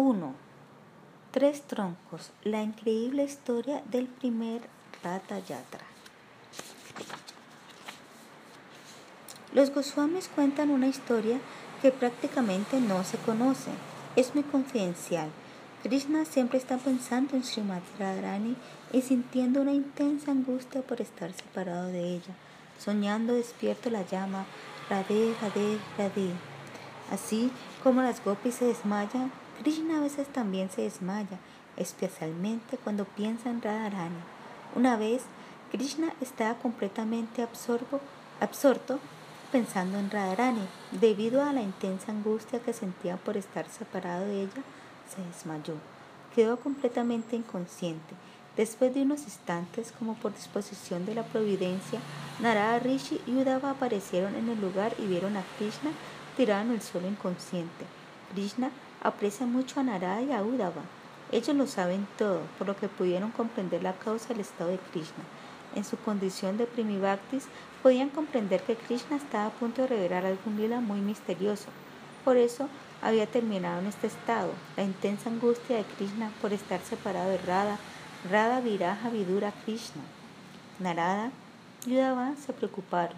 1. Tres troncos. La increíble historia del primer Rata Yatra. Los Goswamis cuentan una historia que prácticamente no se conoce. Es muy confidencial. Krishna siempre está pensando en Srimati Radharani y sintiendo una intensa angustia por estar separado de ella. Soñando despierto la llama Radhe, Radhe, Radhe. Así como las gopis se desmayan, Krishna a veces también se desmaya, especialmente cuando piensa en Radharani. Una vez, Krishna estaba completamente absorto pensando en Radharani. Debido a la intensa angustia que sentía por estar separado de ella, se desmayó. Quedó completamente inconsciente. Después de unos instantes, como por disposición de la providencia, Narada Rishi y Udava aparecieron en el lugar y vieron a Krishna tirado en el suelo inconsciente. Krishna aprecia mucho a Narada y a Udava. Ellos lo saben todo, por lo que pudieron comprender la causa del estado de Krishna. En su condición de primibhaktis, podían comprender que Krishna estaba a punto de revelar algún lila muy misterioso. Por eso había terminado en este estado. La intensa angustia de Krishna por estar separado de Radha, Radha Viraja Vidura Krishna. Narada y Udava se preocuparon.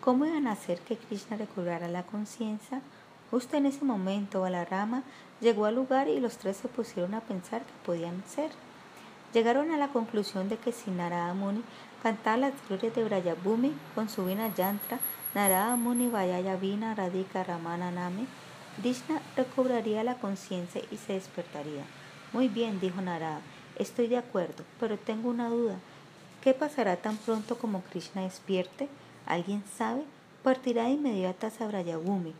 ¿Cómo iban a hacer que Krishna recobrara la conciencia? Justo en ese momento, Balarama llegó al lugar y los tres se pusieron a pensar qué podían ser. Llegaron a la conclusión de que si Narada Muni cantaba las glorias de Brayabhumi con su vina yantra, Narada Muni Vayaya Vina Radhika Ramana Name, Krishna recobraría la conciencia y se despertaría. Muy bien, dijo Narada, estoy de acuerdo, pero tengo una duda. ¿Qué pasará tan pronto como Krishna despierte? ¿Alguien sabe? Partirá de inmediato a Brayabhumi.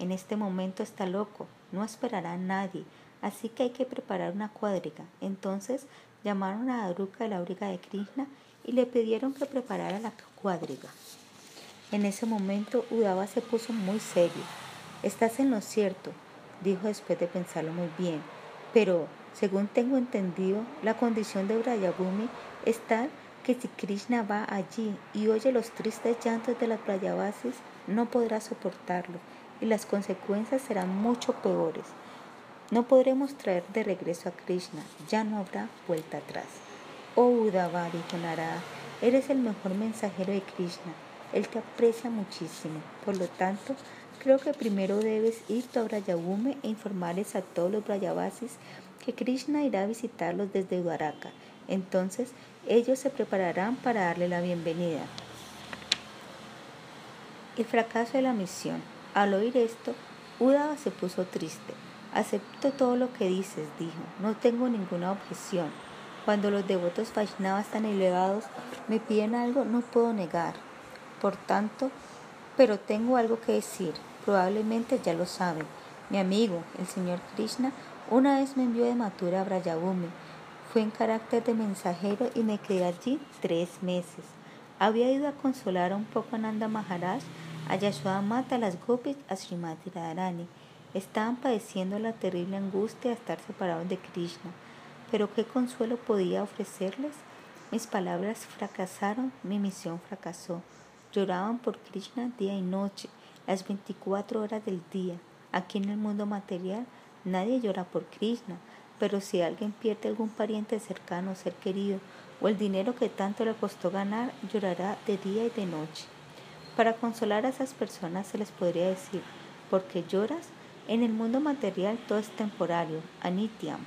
En este momento está loco, no esperará a nadie, así que hay que preparar una cuadriga. Entonces llamaron a Adruka de la abriga de Krishna y le pidieron que preparara la cuadriga. En ese momento Udava se puso muy serio. Estás en lo cierto, dijo después de pensarlo muy bien, pero según tengo entendido, la condición de Brayabhumi es tal que si Krishna va allí y oye los tristes llantos de las Brayavasis, no podrá soportarlo y las consecuencias serán mucho peores. No podremos traer de regreso a Krishna, ya no habrá vuelta atrás. Oh Udava, dijo Narada, eres el mejor mensajero de Krishna. Él te aprecia muchísimo. Por lo tanto, creo que primero debes ir a Brayabhume e informarles a todos los Brayavasis que Krishna irá a visitarlos desde Dwaraka. Entonces, ellos se prepararán para darle la bienvenida. El fracaso de la misión. Al oír esto, Udava se puso triste. Acepto todo lo que dices, dijo. No tengo ninguna objeción. Cuando los devotos Vaishnavas tan elevados me piden algo, no puedo negar. Por tanto, pero tengo algo que decir. Probablemente ya lo saben. Mi amigo, el señor Krishna, una vez me envió de Mathura a Brayabhumi. Fue en carácter de mensajero y me quedé allí tres meses. Había ido a consolar un poco a Nanda Maharaj, a Mata, a las Gopis, a Srimati Radharani. Estaban padeciendo la terrible angustia de estar separados de Krishna. Pero ¿qué consuelo podía ofrecerles? Mis palabras fracasaron, mi misión fracasó. Lloraban por Krishna día y noche, las 24 horas del día. Aquí en el mundo material nadie llora por Krishna, pero si alguien pierde algún pariente cercano ser querido, o el dinero que tanto le costó ganar, llorará de día y de noche. Para consolar a esas personas se les podría decir, ¿por qué lloras? En el mundo material todo es temporario, anityam,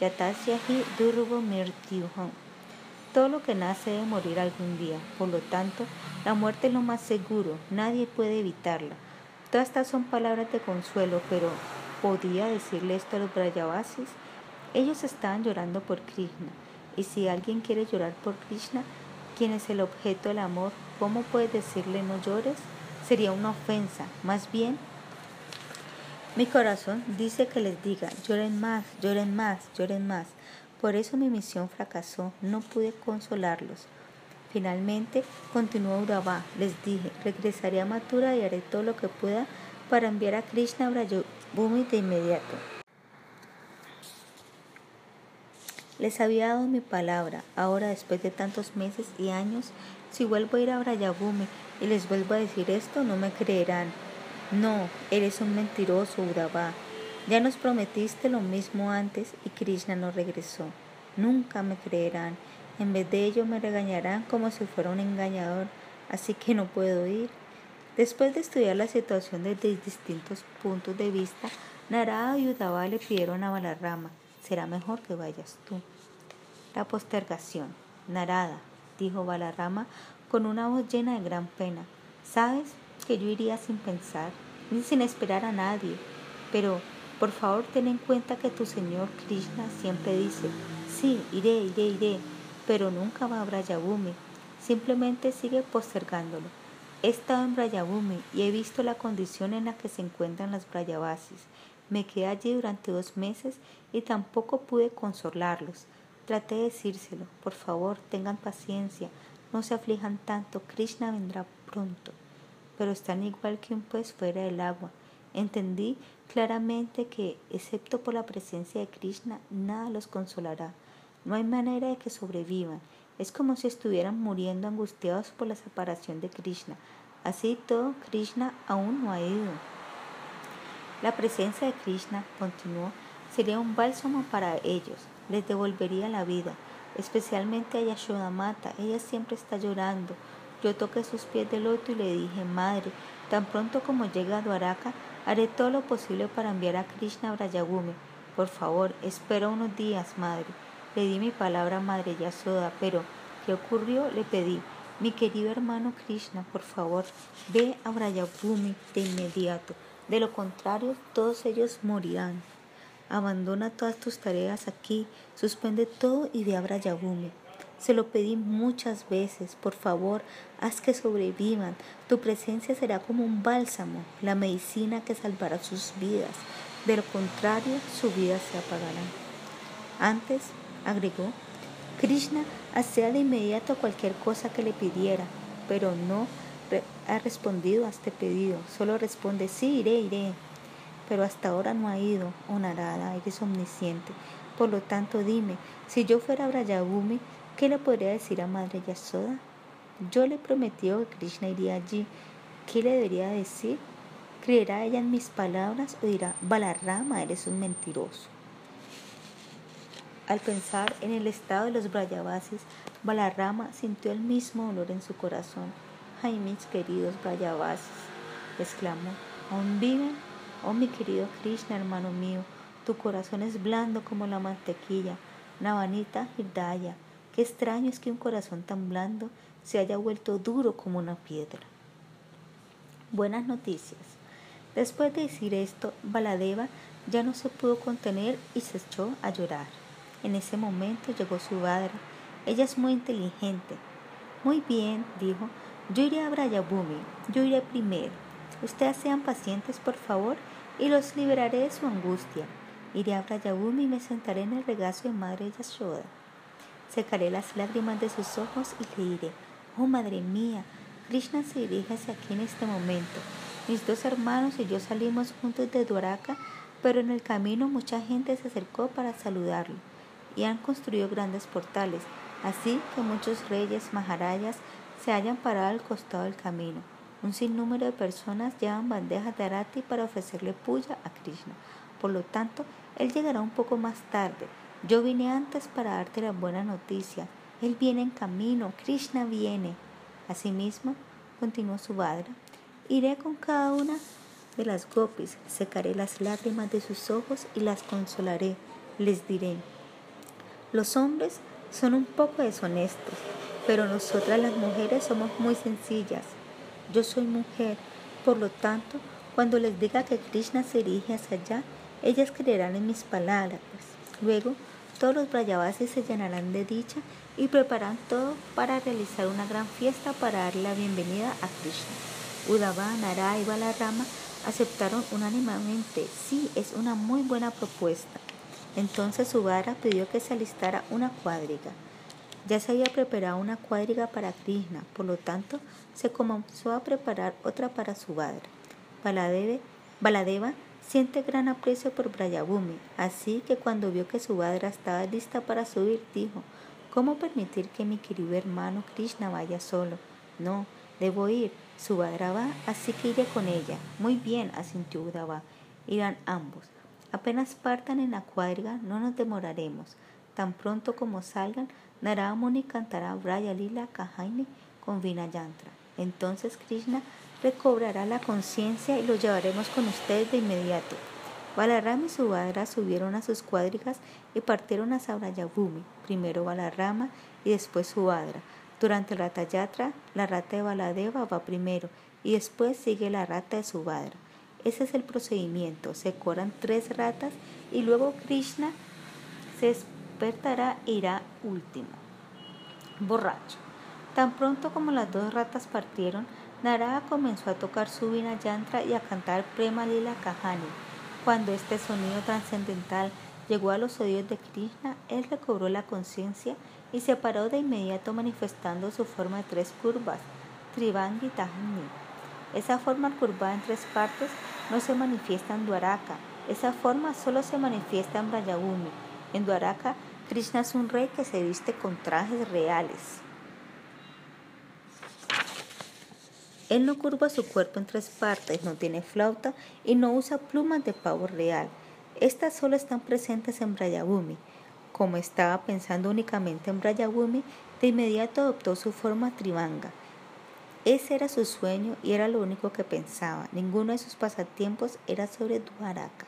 yatasyahi durvo mirtyuham. Todo lo que nace debe morir algún día, por lo tanto, la muerte es lo más seguro, nadie puede evitarla. Todas estas son palabras de consuelo, pero ¿podía decirle esto a los Brayavasis? Ellos estaban llorando por Krishna, y si alguien quiere llorar por Krishna, quien es el objeto del amor, ¿cómo puede decirle no llores? Sería una ofensa, más bien mi corazón dice que les diga, lloren más, lloren más, lloren más. Por eso mi misión fracasó, no pude consolarlos. Finalmente, continuó Udava, les dije, regresaré a Mathura y haré todo lo que pueda para enviar a Krishna Brajabhumi de inmediato. Les había dado mi palabra, ahora después de tantos meses y años, si vuelvo a ir a Brajabhumi y les vuelvo a decir esto, no me creerán. No, eres un mentiroso, Udava. Ya nos prometiste lo mismo antes y Krishna no regresó. Nunca me creerán. En vez de ello me regañarán como si fuera un engañador, así que no puedo ir. Después de estudiar la situación desde distintos puntos de vista, Narada y Udava le pidieron a Balarama, será mejor que vayas tú. La postergación. Narada, dijo Balarama con una voz llena de gran pena, sabes que yo iría sin pensar, ni sin esperar a nadie, pero por favor ten en cuenta que tu Señor Krishna siempre dice, sí, iré, iré, iré, pero nunca va a Brayabhumi, simplemente sigue postergándolo. He estado en Brayabhumi y he visto la condición en la que se encuentran las Brayavasis. Me quedé allí durante dos meses y tampoco pude consolarlos. Traté de decírselo, por favor, tengan paciencia, no se aflijan tanto, Krishna vendrá pronto. Pero están igual que un pez fuera del agua. Entendí claramente que, excepto por la presencia de Krishna, nada los consolará. No hay manera de que sobrevivan. Es como si estuvieran muriendo angustiados por la separación de Krishna. Así todo, Krishna aún no ha ido. La presencia de Krishna, continuó, sería un bálsamo para ellos, les devolvería la vida, especialmente a Yashoda Mata. Ella siempre está llorando. Yo toqué sus pies de loto y le dije, Madre, tan pronto como llegue a Dwaraka, haré todo lo posible para enviar a Krishna a Brayagumi. Por favor, espera unos días, Madre. Le di mi palabra a Madre Yasoda, pero ¿qué ocurrió? Le pedí, mi querido hermano Krishna, por favor, ve a Brayagumi de inmediato. De lo contrario, todos ellos morirán. Abandona todas tus tareas aquí, suspende todo y ve a Brayabhumi. Se lo pedí muchas veces, por favor, haz que sobrevivan. Tu presencia será como un bálsamo, la medicina que salvará sus vidas. De lo contrario, su vida se apagará. Antes, agregó, Krishna hacía de inmediato cualquier cosa que le pidiera, pero no ha respondido a este pedido. Solo responde, sí, iré, iré pero hasta ahora no ha ido, oh Narada, eres omnisciente. Por lo tanto, dime, si yo fuera Brayabhumi, ¿qué le podría decir a Madre Yasoda? Yo le prometí que Krishna iría allí. ¿Qué le debería decir? ¿Creerá ella en mis palabras o dirá, Balarama, eres un mentiroso? Al pensar en el estado de los Brayavasis, Balarama sintió el mismo dolor en su corazón. Ay, mis queridos Brayavasis, exclamó, ¿aún viven? Oh mi querido Krishna, hermano mío, tu corazón es blando como la mantequilla. Navanita Hidaya, qué extraño es que un corazón tan blando se haya vuelto duro como una piedra. Buenas noticias. Después de decir esto, Baladeva ya no se pudo contener y se echó a llorar. En ese momento llegó su madre. Ella es muy inteligente. Muy bien, dijo. Yo iré a Brayabhumi. Yo iré primero. Ustedes sean pacientes, por favor, y los liberaré de su angustia. Iré a Brayabhumi y me sentaré en el regazo de Madre Yashoda. Secaré las lágrimas de sus ojos y le diré, oh Madre mía, Krishna se dirige hacia aquí en este momento. Mis dos hermanos y yo salimos juntos de Dwaraka, pero en el camino mucha gente se acercó para saludarlo y han construido grandes portales, así que muchos reyes maharayas se hayan parado al costado del camino. Un sinnúmero de personas llevan bandejas de arati para ofrecerle puya a Krishna. Por lo tanto, él llegará un poco más tarde. Yo vine antes para darte la buena noticia. Él viene en camino, Krishna viene. Asimismo, continuó Subhadra, iré con cada una de las gopis, secaré las lágrimas de sus ojos y las consolaré. Les diré, los hombres son un poco deshonestos, pero nosotras las mujeres somos muy sencillas yo soy mujer, por lo tanto, cuando les diga que Krishna se dirige hacia allá, ellas creerán en mis palabras. Luego, todos los Brayavasis se llenarán de dicha y preparan todo para realizar una gran fiesta para dar la bienvenida a Krishna. Udava, Nara y Balarama aceptaron unánimemente, sí, es una muy buena propuesta. Entonces Subhara pidió que se alistara una cuadriga. Ya se había preparado una cuadriga para Krishna, por lo tanto se comenzó a preparar otra para su padre. Baladeva siente gran aprecio por Brayabhumi, así que cuando vio que su padre estaba lista para subir, dijo, ¿cómo permitir que mi querido hermano Krishna vaya solo? No, debo ir. Subhadra va, así que iré con ella. Muy bien, asintió Udava. Irán ambos. Apenas partan en la cuadriga, no nos demoraremos. Tan pronto como salgan, Narada Muni cantará Braya Lila Kahaini con Vina Yantra. Entonces Krishna recobrará la conciencia y lo llevaremos con ustedes de inmediato. Balarama y Subhadra subieron a sus cuadrigas y partieron a Sabrayabhumi, primero Balarama y después Subhadra. Durante la Yatra, la rata de Baladeva va primero y después sigue la rata de Subhadra. Ese es el procedimiento. Se coran tres ratas y luego Krishna se despertará irá último. Borracho. Tan pronto como las dos ratas partieron, Narada comenzó a tocar su vina yantra y a cantar Prema Lila Kahani. Cuando este sonido trascendental llegó a los oídos de Krishna, él recobró la conciencia y se paró de inmediato manifestando su forma de tres curvas, Trivangi Tahani. Esa forma curvada en tres partes no se manifiesta en Dwaraka. Esa forma solo se manifiesta en Brayabhumi. En Dwaraka, Krishna es un rey que se viste con trajes reales. Él no curva su cuerpo en tres partes, no tiene flauta y no usa plumas de pavo real. Estas solo están presentes en Brayabhumi. Como estaba pensando únicamente en Brayabhumi, de inmediato adoptó su forma trivanga. Ese era su sueño y era lo único que pensaba. Ninguno de sus pasatiempos era sobre Dwaraka.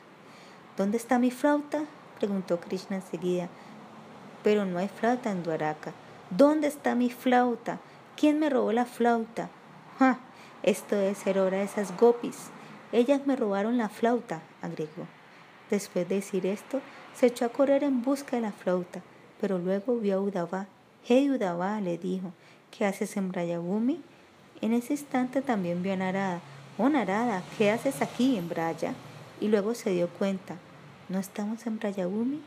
¿Dónde está mi flauta? preguntó Krishna enseguida. Pero no hay flauta en Dwaraka. ¿Dónde está mi flauta? ¿Quién me robó la flauta? ¡Ja! Esto debe ser obra de esas gopis. Ellas me robaron la flauta, agregó. Después de decir esto, se echó a correr en busca de la flauta, pero luego vio a Udava. Hey Udava, le dijo, ¿qué haces en Brayabhumi? En ese instante también vio a Narada. Oh Narada, ¿qué haces aquí en Braya? Y luego se dio cuenta, ¿no estamos en Brayabhumi?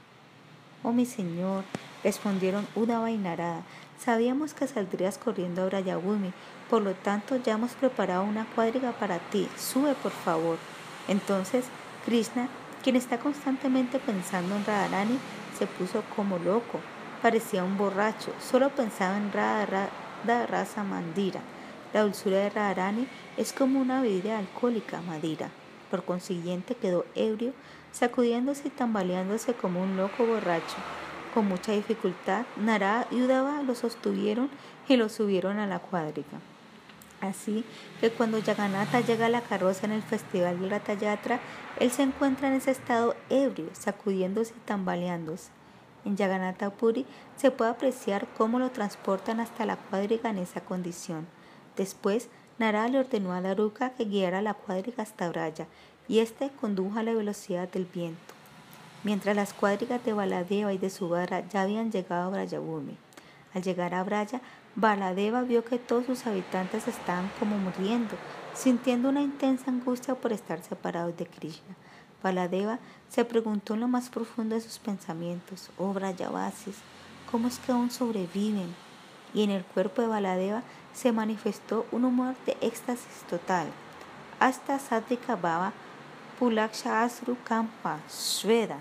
Oh mi señor, respondieron Udava y Narada, sabíamos que saldrías corriendo a Brayabhumi por lo tanto, ya hemos preparado una cuadriga para ti. Sube, por favor. Entonces, Krishna, quien está constantemente pensando en Radharani, se puso como loco. Parecía un borracho. Solo pensaba en Radha Rasa Mandira. La dulzura de Radharani es como una bebida alcohólica, Madira. Por consiguiente, quedó ebrio, sacudiéndose y tambaleándose como un loco borracho. Con mucha dificultad, Narada y Udava lo sostuvieron y lo subieron a la cuadriga. Así que cuando Yaganata llega a la carroza en el festival de Ratayatra, él se encuentra en ese estado ebrio, sacudiéndose y tambaleándose. En Yaganata Puri se puede apreciar cómo lo transportan hasta la cuadriga en esa condición. Después, Nara le ordenó a Daruka que guiara la cuadriga hasta Braya, y éste condujo a la velocidad del viento. Mientras las cuadrigas de Baladeva y de Subara ya habían llegado a Brayabhumi. Al llegar a Braya, Baladeva vio que todos sus habitantes estaban como muriendo, sintiendo una intensa angustia por estar separados de Krishna. Baladeva se preguntó en lo más profundo de sus pensamientos, oh Brayavasis, ¿cómo es que aún sobreviven? Y en el cuerpo de Baladeva se manifestó un humor de éxtasis total. Hasta Sadvika Baba, Pulaksha Asru Kampa, Shveda.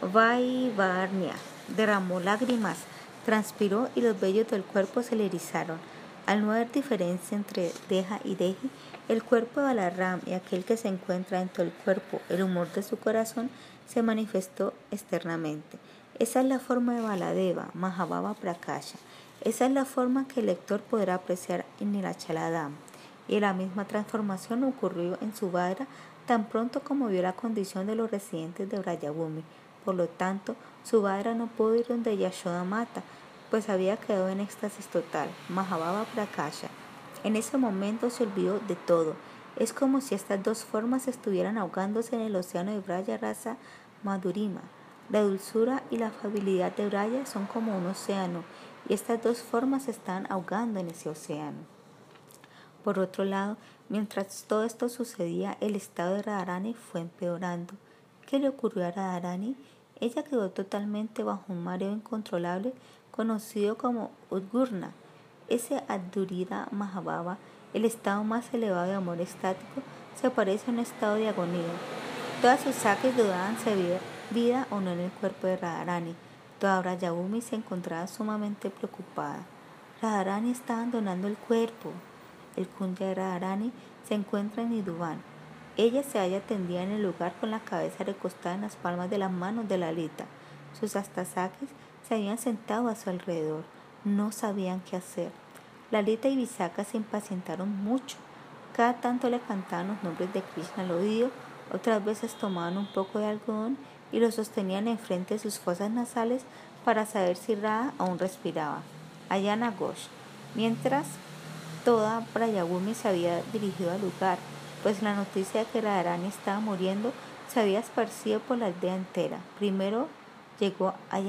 Vaivarnia derramó lágrimas, transpiró y los vellos del cuerpo se le erizaron. Al no haber diferencia entre Deja y Deji, el cuerpo de Balaram y aquel que se encuentra dentro del cuerpo, el humor de su corazón, se manifestó externamente. Esa es la forma de Baladeva, Mahababa Prakasha. Esa es la forma que el lector podrá apreciar en el. Y la misma transformación ocurrió en su Subhadra tan pronto como vio la condición de los residentes de Brayabhumi. Por lo tanto, Subhadra no pudo ir donde Yashoda Mata, pues había quedado en éxtasis total, Mahababa Prakasha. En ese momento se olvidó de todo. Es como si estas dos formas estuvieran ahogándose en el océano de Braya Rasa Madhurima. La dulzura y la afabilidad de Braya son como un océano, y estas dos formas están ahogando en ese océano. Por otro lado, mientras todo esto sucedía, el estado de Radharani fue empeorando. ¿Qué le ocurrió a Radharani? Ella quedó totalmente bajo un mareo incontrolable conocido como Udgurna. Ese Adurida Mahababa, el estado más elevado de amor estático, se parece a un estado de agonía. Todas sus saques dudaban si había vida o no en el cuerpo de Radharani. Toda Brayabhumi se encontraba sumamente preocupada. Radharani está abandonando el cuerpo. El Kunja de Radharani se encuentra en Iduvan. Ella se halla tendida en el lugar con la cabeza recostada en las palmas de las manos de Lalita. Sus astasakis se habían sentado a su alrededor. No sabían qué hacer. Lalita y Visaka se impacientaron mucho. Cada tanto le cantaban los nombres de Krishna al oído, otras veces tomaban un poco de algodón y lo sostenían enfrente de sus fosas nasales para saber si Radha aún respiraba. Ayana Ghosh. Mientras toda Brayabhumi se había dirigido al lugar, pues la noticia de que Radharani estaba muriendo se había esparcido por la aldea entera. Primero llegó a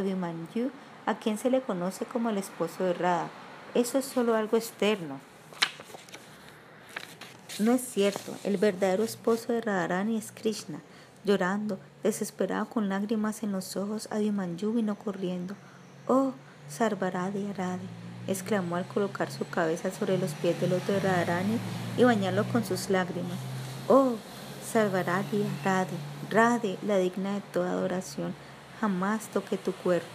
Bhimanyu, a quien se le conoce como el esposo de Radha. Eso es solo algo externo. No es cierto, el verdadero esposo de Radharani es Krishna. Llorando, desesperado con lágrimas en los ojos, Abhimanyu vino corriendo. ¡Oh, Sarvaradi Aradi! Exclamó al colocar su cabeza sobre los pies del otro Radharani y bañarlo con sus lágrimas. ¡Oh, Sarvaradi Aradi! Radhe, la digna de toda adoración, jamás toqué tu cuerpo.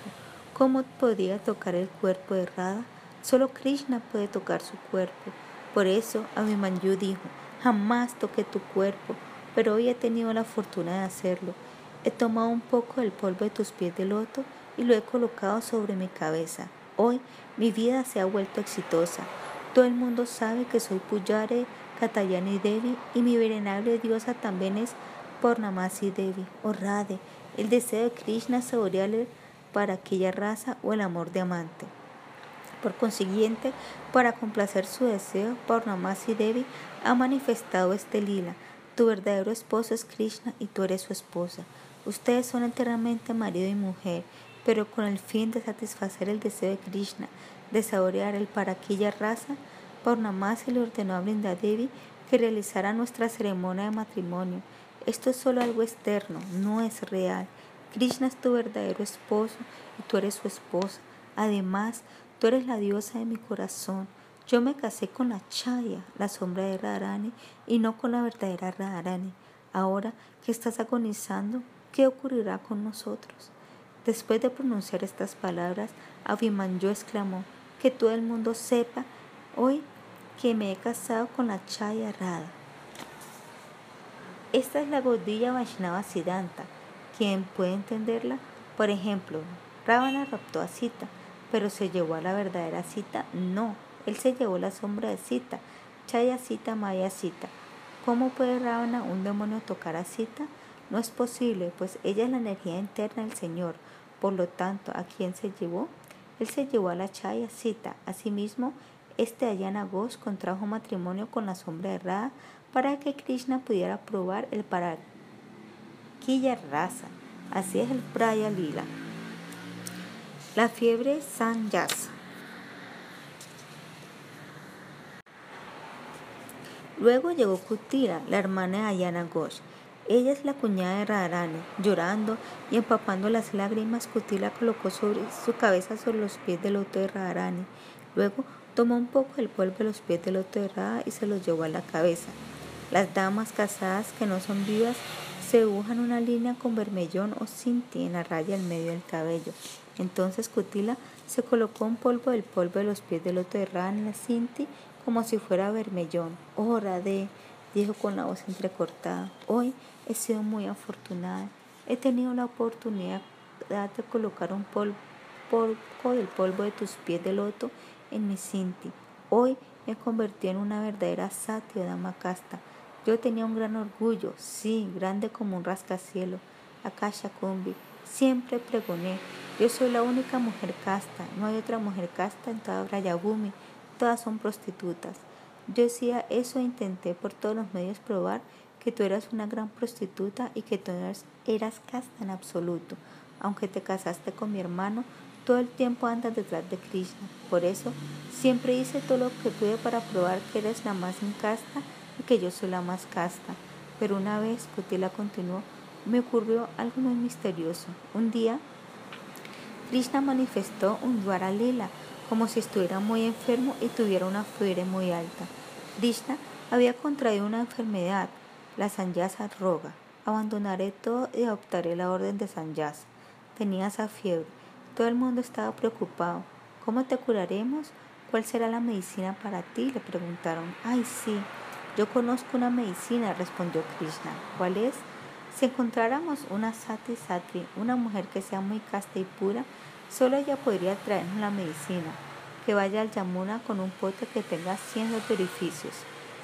¿Cómo podría tocar el cuerpo de Radha? Solo Krishna puede tocar su cuerpo. Por eso Abhimanyu dijo, jamás toqué tu cuerpo, pero hoy he tenido la fortuna de hacerlo. He tomado un poco del polvo de tus pies de loto y lo he colocado sobre mi cabeza. Hoy mi vida se ha vuelto exitosa. Todo el mundo sabe que soy Puyare Katayani Devi y mi venerable diosa también es Purnamasi Devi o Radhe. El deseo de Krishna saborearle para aquella raza o el amor de amante. Por consiguiente, para complacer su deseo, Purnamasi Devi ha manifestado este lila. Tu verdadero esposo es Krishna y tú eres su esposa. Ustedes son eternamente marido y mujer, pero con el fin de satisfacer el deseo de Krishna, de saborear el para aquella raza, Purnamasi le ordenó a Devi que realizara nuestra ceremonia de matrimonio. Esto es solo algo externo, no es real. Krishna es tu verdadero esposo y tú eres su esposa. Además, Tú eres la diosa de mi corazón. Yo me casé con la Chaya, la sombra de Radharani, y no con la verdadera Radharani. Ahora que estás agonizando, ¿qué ocurrirá con nosotros? Después de pronunciar estas palabras, Abhimanyu exclamó, que todo el mundo sepa hoy que me he casado con la Chaya Radha. Esta es la godilla Vaishnava Siddhanta. ¿Quién puede entenderla? Por ejemplo, Ravana raptó a Sita, pero se llevó a la verdadera cita. No, él se llevó la sombra de cita. Chaya cita, Maya cita. ¿Cómo puede Ravana, un demonio, tocar a cita? No es posible, pues ella es la energía interna del Señor. Por lo tanto, ¿a quién se llevó? Él se llevó a la Chaya cita. Asimismo, este Ayana Ghosh contrajo matrimonio con la sombra de para que Krishna pudiera probar el Parakilla Rasa. Así es el Praya Lila. La fiebre Sanyasa. Luego llegó Kutira, la hermana de Ayana Ghosh. Ella es la cuñada de Radharani. Llorando y empapando las lágrimas, Kutila colocó sobre su cabeza sobre los pies del loto de Radharani. Luego tomó un poco del polvo de los pies del loto de Radha y se los llevó a la cabeza. Las damas casadas que no son vivas se dibujan una línea con vermellón o cinti en la raya al medio del cabello. Entonces Kutila se colocó un polvo del polvo de los pies del loto de Ra en la cinti como si fuera vermellón. Oh Radhe, dijo con la voz entrecortada, hoy he sido muy afortunada. He tenido la oportunidad de colocar un polvo, del polvo de tus pies de loto en mi cinti. Hoy me convertí en una verdadera satya dama casta yo tenía un gran orgullo, sí, grande como un rascacielos. Akasha Kumbi, siempre pregoné, yo soy la única mujer casta, no hay otra mujer casta en toda Brayabhumi, todas son prostitutas. Yo decía eso e intenté por todos los medios probar que tú eras una gran prostituta y que tú eras, casta en absoluto. Aunque te casaste con mi hermano, todo el tiempo andas detrás de Krishna. Por eso siempre hice todo lo que pude para probar que eres la más incasta y que yo soy la más casta. Pero una vez, Kutila continuó, me ocurrió algo muy misterioso. Un día, Krishna manifestó un Dwara Lila, como si estuviera muy enfermo y tuviera una fiebre muy alta. Krishna había contraído una enfermedad, la Sanyasa Roga. Abandonaré todo y adoptaré la orden de Sanyasa. Tenía esa fiebre. Todo el mundo estaba preocupado. ¿Cómo te curaremos? ¿Cuál será la medicina para ti? Le preguntaron. Ay, sí, Yo conozco una medicina, respondió Krishna. ¿Cuál es? Si encontráramos una sati satri, una mujer que sea muy casta y pura, solo ella podría traernos la medicina. Que vaya al Yamuna con un pote que tenga 100 orificios.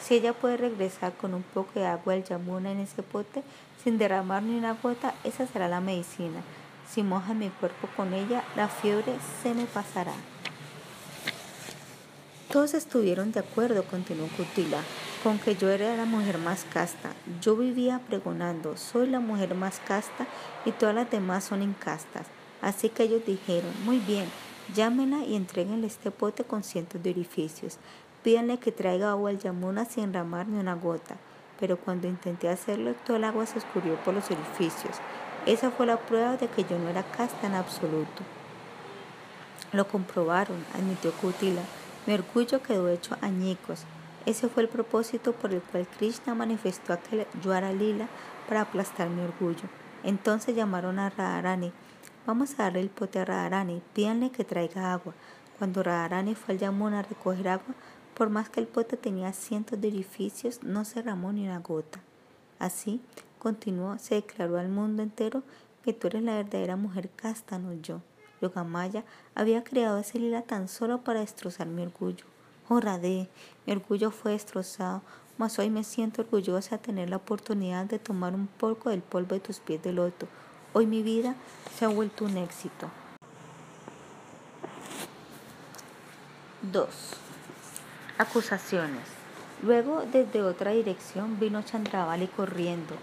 Si ella puede regresar con un poco de agua al Yamuna en ese pote sin derramar ni una gota, esa será la medicina. Si moja mi cuerpo con ella, la fiebre se me pasará. Todos estuvieron de acuerdo, continuó Kutila, con que yo era la mujer más casta. Yo vivía pregonando, soy la mujer más casta y todas las demás son incastas. Así que ellos dijeron, muy bien, llámenla y entreguenle este pote con cientos de orificios. Pídanle que traiga agua al Yamuna sin ramar ni una gota. Pero cuando intenté hacerlo, todo el agua se escurrió por los orificios. Esa fue la prueba de que yo no era casta en absoluto. Lo comprobaron, admitió Kutila. Mi orgullo quedó hecho añicos. Ese fue el propósito por el cual Krishna manifestó aquel Yuara Lila para aplastar mi orgullo. Entonces llamaron a Radharani. Vamos a darle el pote a Radharani, pídanle que traiga agua. Cuando Radharani fue al Yamuna a recoger agua, por más que el pote tenía cientos de orificios, no se ramó ni una gota. Así, continuó, se declaró al mundo entero que tú eres la verdadera mujer casta, no yo. Yogamaya había creado ese lila tan solo para destrozar mi orgullo. Oh mi orgullo fue destrozado, mas hoy me siento orgullosa de tener la oportunidad de tomar un poco del polvo de tus pies de loto. Hoy mi vida se ha vuelto un éxito. 2. Acusaciones. Luego, desde otra dirección, vino Chandravali corriendo.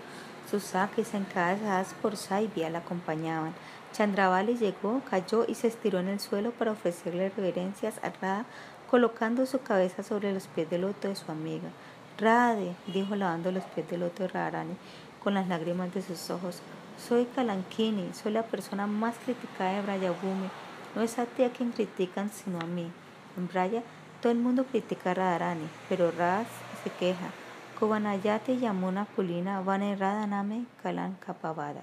Sus saques encabezadas por Saibia la acompañaban. Chandravali llegó, cayó y se estiró en el suelo para ofrecerle reverencias a Radha, colocando su cabeza sobre los pies de loto de su amiga. Radhe, dijo lavando los pies de loto de Radharani con las lágrimas de sus ojos, soy Kalankini, soy la persona más criticada de Brayabhumi. No es a ti a quien critican, sino a mí. En todo el mundo critica a Radharani, pero Raz se queja. Kubanayate Yamuna Kulina Vane Radhaname Kalan Kapavada.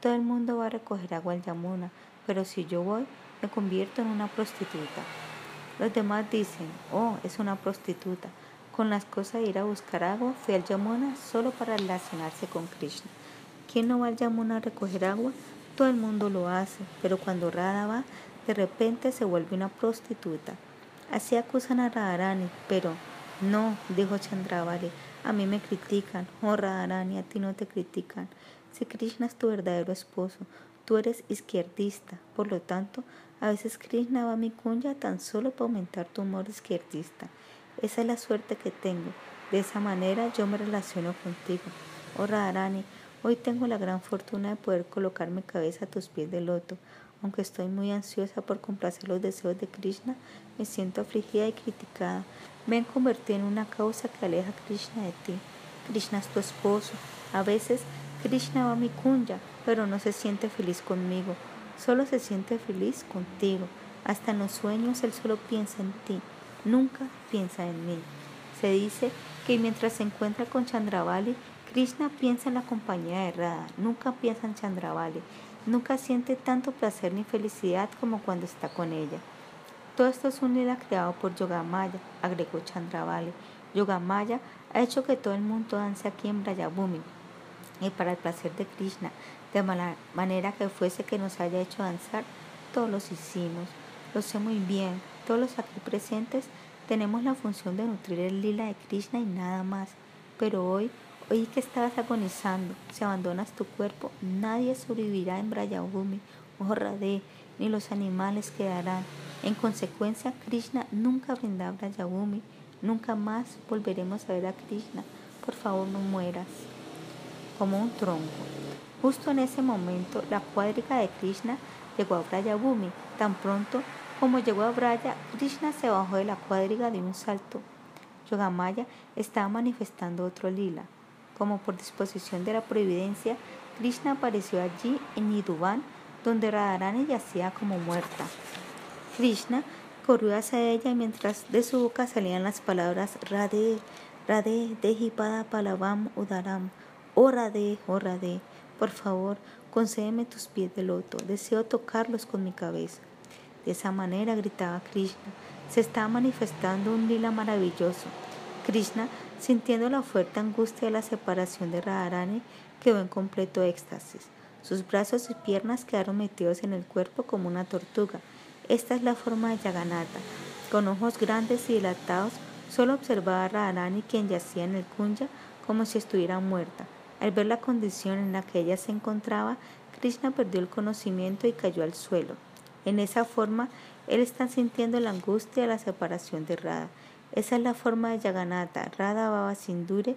Todo el mundo va a recoger agua al Yamuna, pero si yo voy, me convierto en una prostituta. Los demás dicen, oh, es una prostituta. Con las cosas de ir a buscar agua, fui al Yamuna solo para relacionarse con Krishna. ¿Quién no va al Yamuna a recoger agua? Todo el mundo lo hace, pero cuando Radha va, de repente se vuelve una prostituta. Así acusan a Radharani, pero no, dijo Chandravali, a mí me critican. Oh Radharani, a ti no te critican. Si Krishna es tu verdadero esposo, tú eres izquierdista. Por lo tanto, a veces Krishna va a mi cunya tan solo para aumentar tu humor izquierdista. Esa es la suerte que tengo. De esa manera yo me relaciono contigo. Oh Radharani, hoy tengo la gran fortuna de poder colocar mi cabeza a tus pies de loto. Aunque estoy muy ansiosa por complacer los deseos de Krishna, me siento afligida y criticada. Me he convertido en una causa que aleja a Krishna de ti. Krishna es tu esposo. A veces Krishna va a mi kunya, pero no se siente feliz conmigo, solo se siente feliz contigo. Hasta en los sueños él solo piensa en ti, nunca piensa en mí. Se dice que mientras se encuentra con Chandravali, Krishna piensa en la compañía de Radha, nunca piensa en Chandravali, nunca siente tanto placer ni felicidad como cuando está con ella. Todo esto es un lila creado por Yogamaya, agregó Chandravali. Yogamaya ha hecho que todo el mundo dance aquí en Brayabhumi y para el placer de Krishna, de manera que fuese que nos haya hecho danzar, todos los hicimos. Lo sé muy bien, todos los aquí presentes tenemos la función de nutrir el lila de Krishna y nada más. Pero hoy, hoy que estabas agonizando, si abandonas tu cuerpo, nadie sobrevivirá en Brayabhumi, oh Radhe, ni los animales quedarán. En consecuencia, Krishna nunca brindará Brayabhumi, nunca más volveremos a ver a Krishna. Por favor, no mueras como un tronco. Justo en ese momento, la cuadriga de Krishna llegó a Braya Bhumi. Tan pronto como llegó a Braya, Krishna se bajó de la cuadriga de un salto. Yogamaya estaba manifestando otro lila. Como por disposición de la providencia, Krishna apareció allí en Niduban, donde Radharani yacía como muerta. Krishna corrió hacia ella mientras de su boca salían las palabras Radhe, Radhe, Dehipada Palavam Udaram, Oh Radhe, oh Radhe, por favor, concédeme tus pies de loto, deseo tocarlos con mi cabeza. De esa manera gritaba Krishna, se está manifestando un lila maravilloso. Krishna Sintiendo la fuerte angustia de la separación de Radharani, quedó en completo éxtasis. Sus brazos y piernas quedaron metidos en el cuerpo como una tortuga. Esta es la forma de Yaganata. Con ojos grandes y dilatados, solo observaba Radharani quien yacía en el kunya como si estuviera muerta. Al ver la condición en la que ella se encontraba, Krishna perdió el conocimiento y cayó al suelo. En esa forma, él está sintiendo la angustia de la separación de Radha. Esa es la forma de Yaganata, Radha Baba Sindure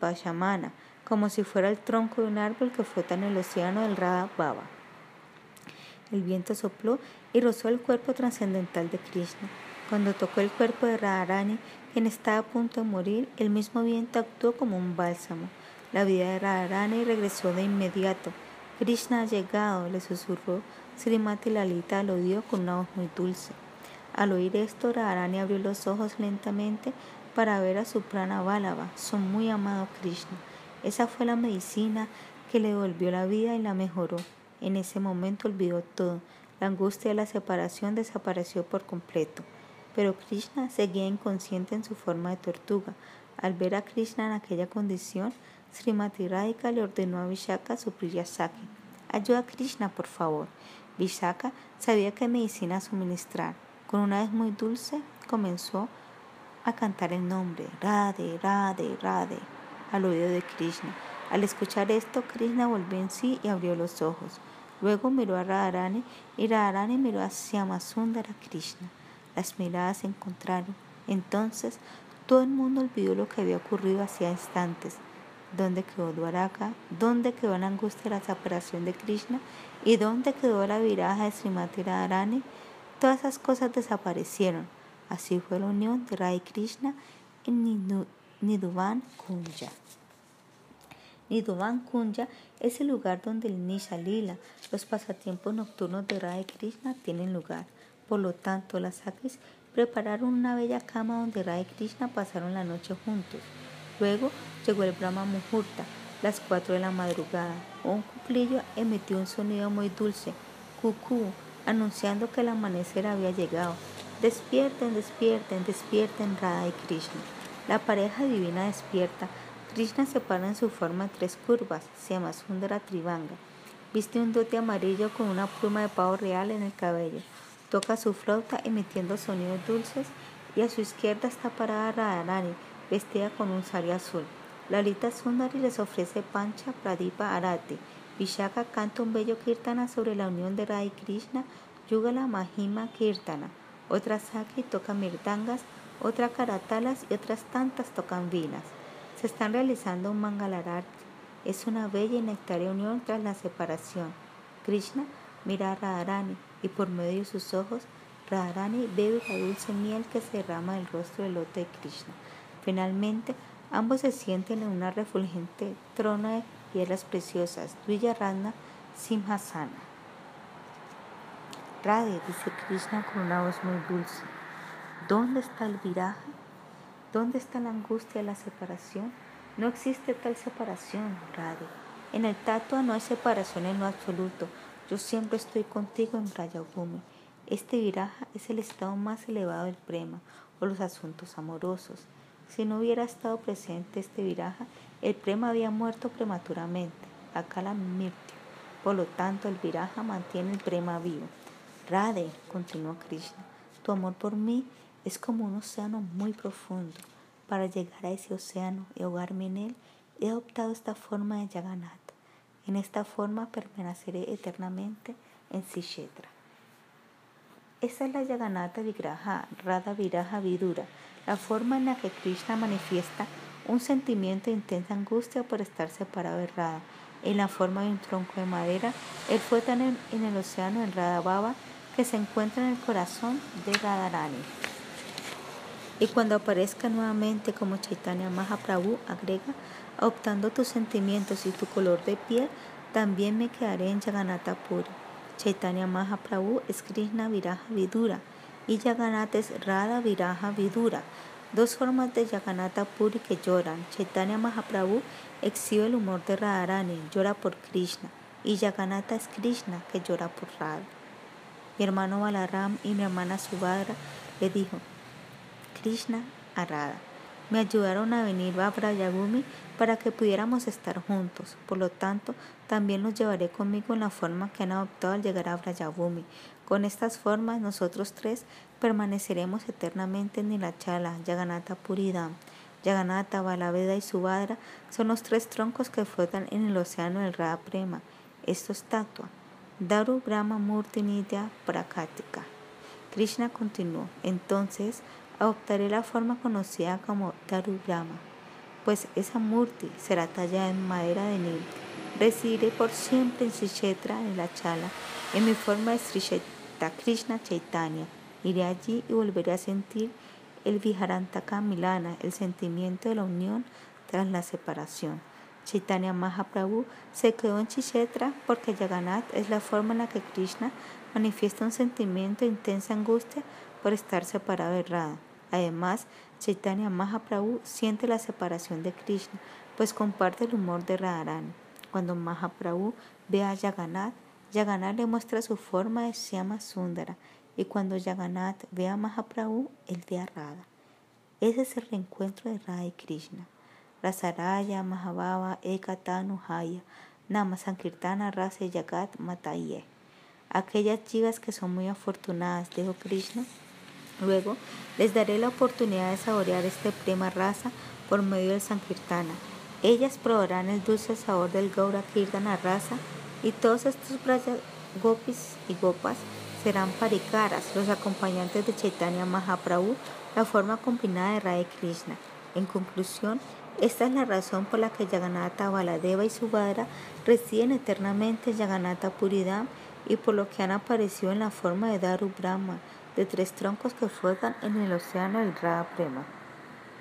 Vashamana, como si fuera el tronco de un árbol que flota en el océano del Radha Baba. El viento sopló y rozó el cuerpo trascendental de Krishna. Cuando tocó el cuerpo de Radharani, quien estaba a punto de morir, el mismo viento actuó como un bálsamo. La vida de Radharani regresó de inmediato. Krishna ha llegado, le susurró Srimati Lalita al oído con una voz muy dulce. Al oír esto, Radharani abrió los ojos lentamente para ver a su prana Bálava, su muy amado Krishna. Esa fue la medicina que le devolvió la vida y la mejoró. En ese momento olvidó todo. La angustia de la separación desapareció por completo. Pero Krishna seguía inconsciente en su forma de tortuga. Al ver a Krishna en aquella condición, Srimati Radhika le ordenó a Vishaka su Saki. Ayuda a Krishna, por favor. Vishaka sabía qué medicina suministrar. Con una vez muy dulce comenzó a cantar el nombre Radhe, Radhe, Radhe al oído de Krishna. Al escuchar esto, Krishna volvió en sí y abrió los ojos. Luego miró a Radharani y Radharani miró hacia Masundara Krishna. Las miradas se encontraron. Entonces todo el mundo olvidó lo que había ocurrido hacía instantes. ¿Dónde quedó Dwaraka? ¿Dónde quedó la angustia de la separación de Krishna? ¿Y dónde quedó la viraja de Srimati Radharani? Todas esas cosas desaparecieron. Así fue la unión de Rai Krishna en Niduvan Kunja. Niduvan Kunja es el lugar donde el Nisha los pasatiempos nocturnos de Rai Krishna, tienen lugar. Por lo tanto, las Sakis prepararon una bella cama donde Rai Krishna pasaron la noche juntos. Luego llegó el Brahma Muhurta, las cuatro de la madrugada. Un cuclillo emitió un sonido muy dulce, cucú, anunciando que el amanecer había llegado. Despierten, despierten, despierten Radha y Krishna. La pareja divina despierta. Krishna se para en su forma en tres curvas, se llama Sundara Trivanga. Viste un dote amarillo con una pluma de pavo real en el cabello. Toca su flauta emitiendo sonidos dulces y a su izquierda está parada Radharani, vestida con un sari azul. Lalita Sundari les ofrece pancha pradipa arati. Vishaka canta un bello kirtana sobre la unión de Radha y Krishna, Yugala Mahima Kirtana. Otra Saki toca mirtangas, otra karatalas y otras tantas tocan vinas. Se están realizando un mangalarat. Es una bella y nectaria unión tras la separación. Krishna mira a Radharani y por medio de sus ojos, Radharani bebe la dulce miel que se derrama del rostro del lote de Krishna. Finalmente, ambos se sienten en una refulgente trono de piedras preciosas, Rana Simhasana. Radhe, dice Krishna con una voz muy dulce, ¿dónde está el viraje? ¿Dónde está la angustia de la separación? No existe tal separación, Radhe. En el tatua no hay separación en lo absoluto. Yo siempre estoy contigo en Brayagumi. Este viraja es el estado más elevado del prema o los asuntos amorosos. Si no hubiera estado presente este viraja, el prema había muerto prematuramente, la mirtya. Por lo tanto, el viraja mantiene el prema vivo. Radhe, continuó Krishna, tu amor por mí es como un océano muy profundo. Para llegar a ese océano y ahogarme en él, he adoptado esta forma de Yaganata. En esta forma permaneceré eternamente en Sishetra. Esa es la Yaganata Vigraha, Radha Viraja Vidura, la forma en la que Krishna manifiesta un sentimiento de intensa angustia por estar separado de Radha. En la forma de un tronco de madera, él fue tan en, el océano en Radha Baba que se encuentra en el corazón de Radharani. Y cuando aparezca nuevamente como Chaitanya Mahaprabhu, agrega, optando tus sentimientos y tu color de piel, también me quedaré en Jagannatha Puri. Chaitanya Mahaprabhu es Krishna Viraja Vidura y Jagannatha es Radha Viraja Vidura. Dos formas de Jagannatha Puri que lloran. Chaitanya Mahaprabhu exhibe el humor de Radharani, llora por Krishna. Y Jagannatha es Krishna que llora por Radha. Mi hermano Balaram y mi hermana Subhadra le dijo, Krishna a Radha, me ayudaron a venir a Brayagumi para que pudiéramos estar juntos. Por lo tanto, también los llevaré conmigo en la forma que han adoptado al llegar a Brayagumi. Con estas formas, nosotros tres permaneceremos eternamente en Nilachala, Yaganata Puridam. Yaganata, Balaveda y Subhadra son los tres troncos que flotan en el océano del Radha Prema. Esto es Tatua. Daru Brahma Murti Nitya Prakatika. Krishna continuó. Entonces adoptaré la forma conocida como Daru Brahma, pues esa Murti será tallada en madera de Nil. Residiré por siempre en Sri en la Chala, en mi forma de Krishna Chaitanya. Iré allí y volveré a sentir el Viharantaka Milana, el sentimiento de la unión tras la separación. Chaitanya Mahaprabhu se quedó en Chishetra porque Jagannath es la forma en la que Krishna manifiesta un sentimiento de intensa angustia por estar separado de Radha. Además, Chaitanya Mahaprabhu siente la separación de Krishna, pues comparte el humor de Radharani. Cuando Mahaprabhu ve a Jagannath, Jagannath le muestra su forma de Shyama Sundara, y cuando Jagannath ve a Mahaprabhu, él ve a Radha. Ese es el reencuentro de Radha y Krishna. Rasaraya, Mahabhava, Ekatanu, Haya, Nama Sankirtana, Rasa Yagat, Mataye. Aquellas chivas que son muy afortunadas, dijo Krishna. Luego les daré la oportunidad de saborear este prema rasa por medio del Sankirtana. Ellas probarán el dulce sabor del Gaura Kirtana rasa y todos estos gopis y gopas serán parikaras, los acompañantes de Chaitanya Mahaprabhu, la forma combinada de Radha Krishna. En conclusión, esta es la razón por la que Yaganata Baladeva y Subhadra residen eternamente en Yaganata Puridam y por lo que han aparecido en la forma de Daru Brahma, de tres troncos que flotan en el océano del Radha Prema.